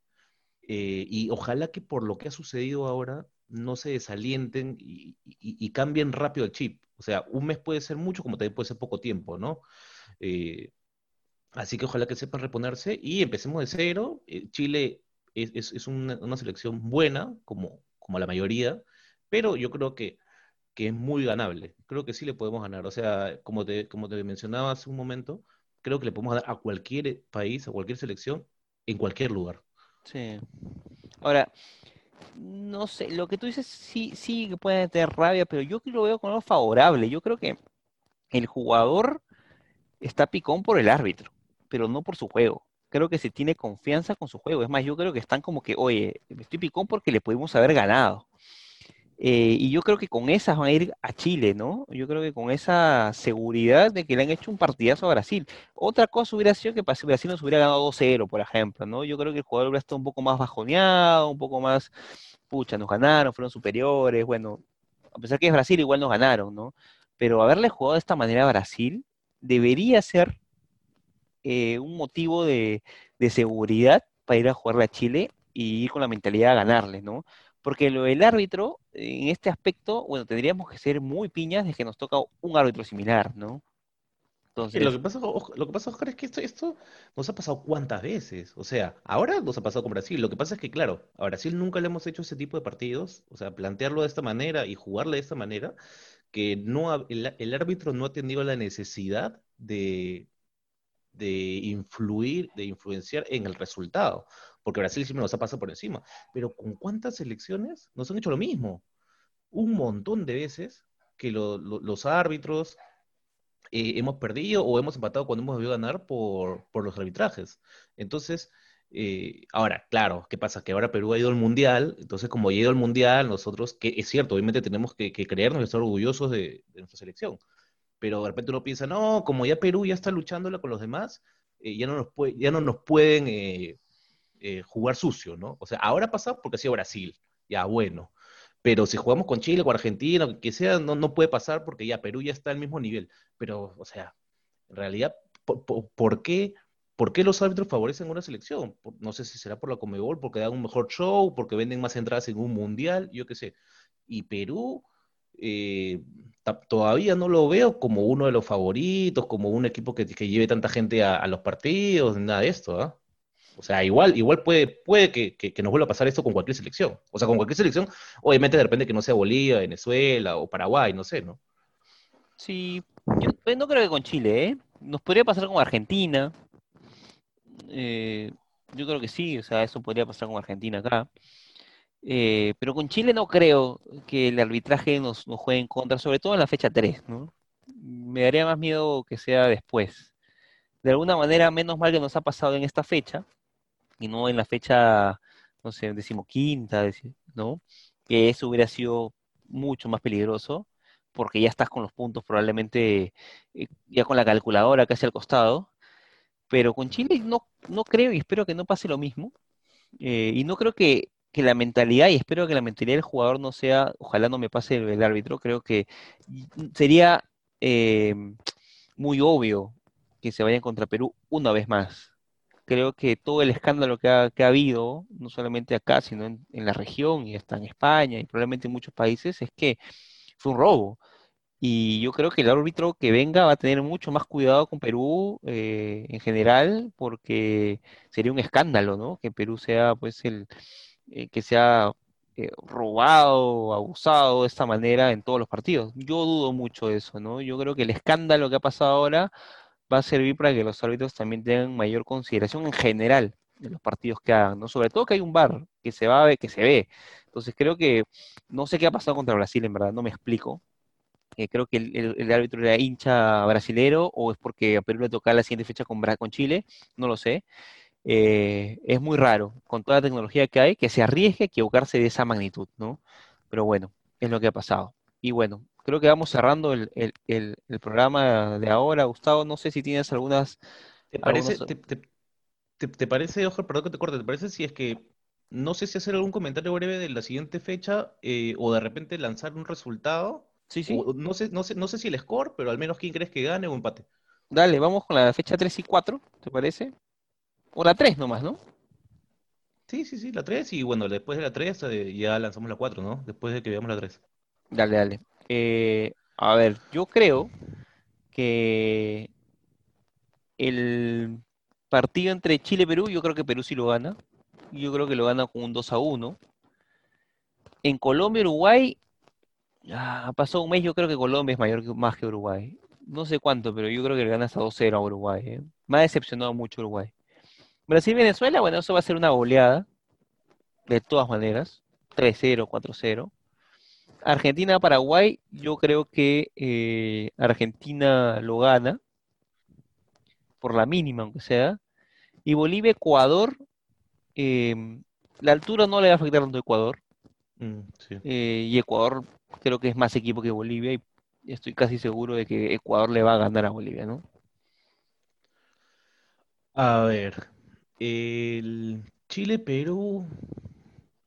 Speaker 2: Eh, y ojalá que por lo que ha sucedido ahora no se desalienten y, cambien rápido el chip. O sea, un mes puede ser mucho, como también puede ser poco tiempo, ¿no? Eh, así que ojalá que sepan reponerse y empecemos de cero. Chile es, una, una, selección buena, como, como la mayoría, pero yo creo que que es muy ganable. Creo que sí le podemos ganar. O sea, como te, como te mencionaba hace un momento, creo que le podemos dar a cualquier país, a cualquier selección, en cualquier lugar.
Speaker 1: Sí. Ahora, no sé, lo que tú dices sí, sí que puede tener rabia, pero yo lo veo con algo favorable. Yo creo que el jugador está picón por el árbitro, pero no por su juego. Creo que se tiene confianza con su juego. Es más, yo creo que están como que, oye, estoy picón porque le pudimos haber ganado. Eh, y yo creo que con esas van a ir a Chile, ¿no? Yo creo que con esa seguridad de que le han hecho un partidazo a Brasil. Otra cosa hubiera sido que Brasil nos hubiera ganado 2-0, por ejemplo, ¿no? Yo creo que el jugador hubiera estado un poco más bajoneado, un poco más, pucha, nos ganaron, fueron superiores, bueno, a pesar que es Brasil, igual nos ganaron, ¿no? Pero haberle jugado de esta manera a Brasil debería ser eh, un motivo de, seguridad para ir a jugarle a Chile y ir con la mentalidad a ganarle, ¿no? Porque lo del árbitro, en este aspecto, bueno, tendríamos que ser muy piñas de que nos toca un árbitro similar, ¿no?
Speaker 2: Entonces... Lo que, pasa, lo que pasa, Oscar, es que esto, esto nos ha pasado cuántas veces. O sea, ahora nos ha pasado con Brasil. Lo que pasa es que, claro, a Brasil nunca le hemos hecho ese tipo de partidos. O sea, plantearlo de esta manera y jugarle de esta manera, que no el, árbitro no ha tenido la necesidad de, de influir, de influenciar en el resultado. Porque Brasil siempre nos ha pasado por encima. Pero ¿con cuántas selecciones nos han hecho lo mismo? Un montón de veces que los árbitros eh, hemos perdido o hemos empatado cuando hemos debido ganar por, los arbitrajes. Entonces, eh, ahora, claro, ¿qué pasa? Que ahora Perú ha ido al Mundial, entonces como ha ido al Mundial, nosotros, que es cierto, obviamente tenemos que, creernos y estar orgullosos de, nuestra selección, pero de repente uno piensa, no, como ya Perú ya está luchándola con los demás, eh, ya, no nos puede, ya no nos pueden jugar sucio, ¿no? O sea, ahora pasa porque ha sido Brasil, ya bueno, pero si jugamos con Chile, con Argentina, que sea, no, no puede pasar porque ya Perú ya está al mismo nivel. Pero, o sea, en realidad, ¿por, qué, ¿por qué los árbitros favorecen una selección? No sé si será por la Comebol, porque dan un mejor show, porque venden más entradas en un mundial, yo qué sé. Y Perú eh, todavía no lo veo como uno de los favoritos, como un equipo que, lleve tanta gente a, los partidos, nada de esto, ¿ah? O sea, igual, igual puede, puede que, nos vuelva a pasar esto con cualquier selección. O sea, con cualquier selección, obviamente de repente que no sea Bolivia, Venezuela o Paraguay, no sé, ¿no?
Speaker 1: Sí, yo no creo que con Chile, ¿eh? Nos podría pasar con Argentina. Eh, yo creo que sí, o sea, eso podría pasar con Argentina acá. Eh, pero con Chile no creo que el arbitraje nos, nos, juegue en contra, sobre todo en la fecha 3, ¿no? Me daría más miedo que sea después. De alguna manera, menos mal que nos ha pasado en esta fecha, y no en la fecha, no sé, decimoquinta, ¿no? Que eso hubiera sido mucho más peligroso, porque ya estás con los puntos probablemente eh, ya con la calculadora casi al costado, pero con Chile no, no creo y espero que no pase lo mismo, eh, y no creo que, la mentalidad, y espero que la mentalidad del jugador no sea, ojalá no me pase el, árbitro, creo que sería eh, muy obvio que se vayan contra Perú una vez más creo que todo el escándalo que ha, habido, no solamente acá, sino en, la región y hasta en España y probablemente en muchos países, es que fue un robo. Y yo creo que el árbitro que venga va a tener mucho más cuidado con Perú eh, en general, porque sería un escándalo, ¿no? Que Perú sea, pues, el eh, que sea eh, robado, abusado de esta manera en todos los partidos. Yo dudo mucho de eso, ¿no? Yo creo que el escándalo que ha pasado ahora va a servir para que los árbitros también tengan mayor consideración en general de los partidos que hagan, ¿no? Sobre todo que hay un bar que se va a ver, que se ve. Entonces creo que, no sé qué ha pasado contra Brasil, en verdad, no me explico. Eh, creo que el, árbitro era hincha brasilero o es porque a Perú le toca la siguiente fecha con, con Chile, no lo sé. Eh, es muy raro, con toda la tecnología que hay, que se arriesgue a equivocarse de esa magnitud, ¿no? Pero bueno, es lo que ha pasado. Y bueno, creo que vamos cerrando el, programa de ahora. Gustavo, no sé si tienes algunas...
Speaker 2: ¿Te parece, te, parece, ojo, perdón que te corte, ¿te parece si es que, no sé si hacer algún comentario breve de la siguiente fecha eh, o de repente lanzar un resultado?
Speaker 1: Sí, sí.
Speaker 2: no, sé, no, sé, no sé si el score, pero al menos quién crees que gane o empate.
Speaker 1: Dale, vamos con la fecha 3 y 4, ¿te parece? O la 3 nomás, ¿no?
Speaker 2: Sí, sí, sí, la 3 y bueno, después de la 3 eh, ya lanzamos la 4, ¿no? Después de que veamos la 3.
Speaker 1: Dale, dale. Eh, a ver, yo creo que el partido entre Chile y Perú, yo creo que Perú sí lo gana. Yo creo que lo gana con un 2 a 1. En Colombia, Uruguay, ha pasado un mes, yo creo que Colombia es mayor que, más que Uruguay. No sé cuánto, pero yo creo que le gana hasta 2-0 a Uruguay. ¿eh? Me ha decepcionado mucho Uruguay. Brasil-Venezuela, bueno, eso va a ser una goleada. De todas maneras. 3-0, 4-0. Argentina-Paraguay, yo creo que eh, Argentina lo gana, por la mínima aunque sea. Y Bolivia-Ecuador, em, la altura no le va a afectar tanto a Ecuador. Mm, eh, y Ecuador creo que es más equipo que Bolivia y estoy casi seguro de que Ecuador le va a ganar a Bolivia, ¿no?
Speaker 2: A ver, el Chile-Perú,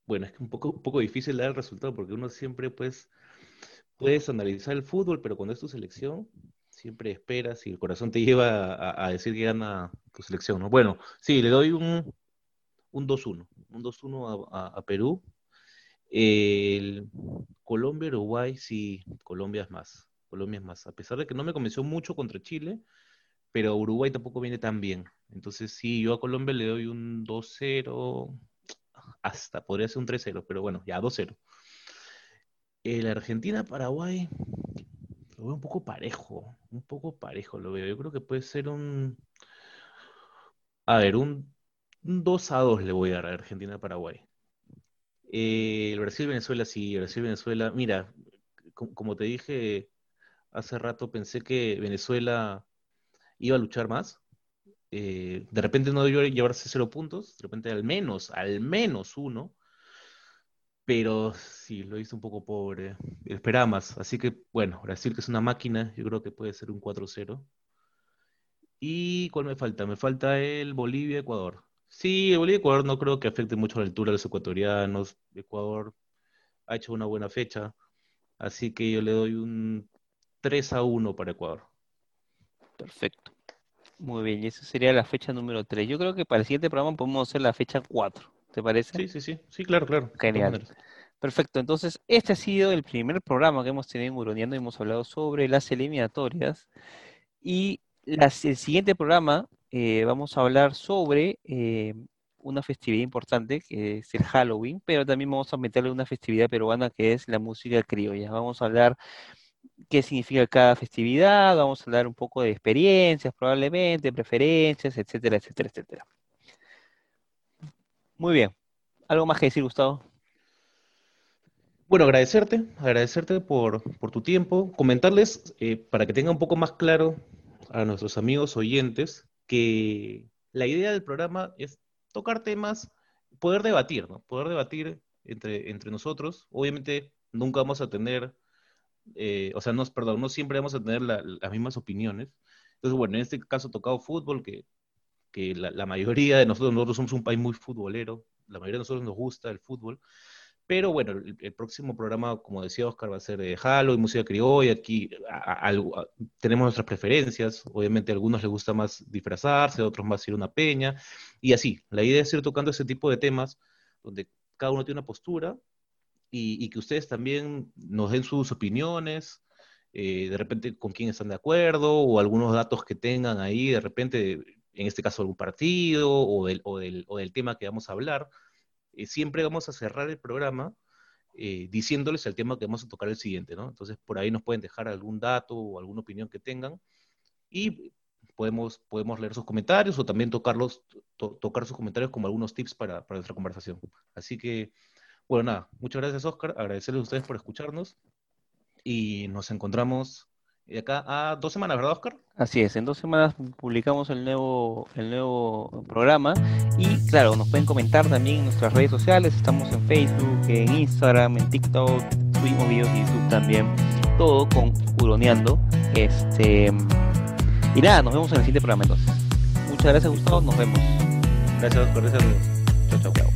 Speaker 2: bueno, es que un poco, un poco difícil dar el resultado porque uno siempre, pues, puedes analizar el fútbol, pero cuando es tu selección, siempre esperas y el corazón te lleva a, decir que gana tu selección, ¿no? Bueno, sí, le doy un, un 2-1, un 2-1 a, Perú. El Colombia-Uruguay, sí, Colombia es más. Colombia es más. A pesar de que no me convenció mucho contra Chile, pero Uruguay tampoco viene tan bien. Entonces, sí, yo a Colombia le doy un 2-0, hasta podría ser un 3-0, pero bueno, ya 2-0. El Argentina-Paraguay lo veo un poco parejo, un poco parejo lo veo. Yo creo que puede ser un... A ver, un, 2 a 2 le voy a dar a Argentina-Paraguay. Eh, el Brasil-Venezuela, sí, Brasil-Venezuela. Mira, como te dije hace rato, pensé que Venezuela iba a luchar más. Eh, de repente no debió llevarse cero puntos, de repente al menos, al menos uno pero sí, lo hizo un poco pobre. Esperaba más. Así que, bueno, Brasil, que es una máquina, yo creo que puede ser un 4-0. ¿Y cuál me falta? Me falta el Bolivia-Ecuador. Sí, Bolivia-Ecuador no creo que afecte mucho la altura de los ecuatorianos. Ecuador ha hecho una buena fecha. Así que yo le doy un 3 a 1 para Ecuador.
Speaker 1: Perfecto. Muy bien, y esa sería la fecha número 3. Yo creo que para el siguiente programa podemos hacer la fecha 4. ¿Te parece?
Speaker 2: Sí, sí, sí. Sí, claro, claro.
Speaker 1: Genial. Perfecto. Entonces, este ha sido el primer programa que hemos tenido en Uroneando. Hemos hablado sobre las eliminatorias. Y el siguiente programa eh, vamos a hablar sobre eh, una festividad importante que es el Halloween, pero también vamos a meterle una festividad peruana que es la música criolla. Vamos a hablar qué significa cada festividad, vamos a hablar un poco de experiencias probablemente, preferencias, etcétera, etcétera, etcétera. Muy bien. ¿Algo más que decir, Gustavo?
Speaker 2: Bueno, agradecerte, agradecerte por, tu tiempo, comentarles eh, para que tenga un poco más claro a nuestros amigos oyentes que la idea del programa es tocar temas, poder debatir, ¿no? Poder debatir entre, entre nosotros. Obviamente nunca vamos a tener, eh, o sea, no, perdón, no siempre vamos a tener las mismas opiniones. Entonces, bueno, en este caso tocado fútbol, que que la, mayoría de nosotros, nosotros somos un país muy futbolero, la mayoría de nosotros nos gusta el fútbol, pero bueno, el, próximo programa, como decía Oscar, va a ser de Halo y música criolla. Aquí tenemos nuestras preferencias. Obviamente a algunos les gusta más disfrazarse, a otros más ir a una peña. Y así, la idea es ir tocando ese tipo de temas donde cada uno tiene una postura y, que ustedes también nos den sus opiniones, eh, de repente con quién están de acuerdo o algunos datos que tengan ahí, de repente en este caso algún partido o del, o del, o del tema que vamos a hablar, eh, siempre vamos a cerrar el programa eh, diciéndoles el tema que vamos a tocar el siguiente, ¿no? Entonces, por ahí nos pueden dejar algún dato o alguna opinión que tengan y podemos, podemos leer sus comentarios o también tocarlos, tocar sus comentarios como algunos tips para, para nuestra conversación. Así que, bueno, nada, muchas gracias, Oscar. Agradecerles a ustedes por escucharnos y nos encontramos de acá a dos semanas, ¿verdad, Oscar?
Speaker 1: Así es, en dos semanas publicamos el nuevo, el nuevo programa y claro, nos pueden comentar también en nuestras redes sociales, estamos en Facebook, en Instagram, en TikTok, subimos videos en YouTube también, todo con Uroneando. Este, y nada, nos vemos en el siguiente programa entonces. Muchas gracias Gustavo, nos vemos.
Speaker 2: Gracias, Oscar, gracias. Chao, chao.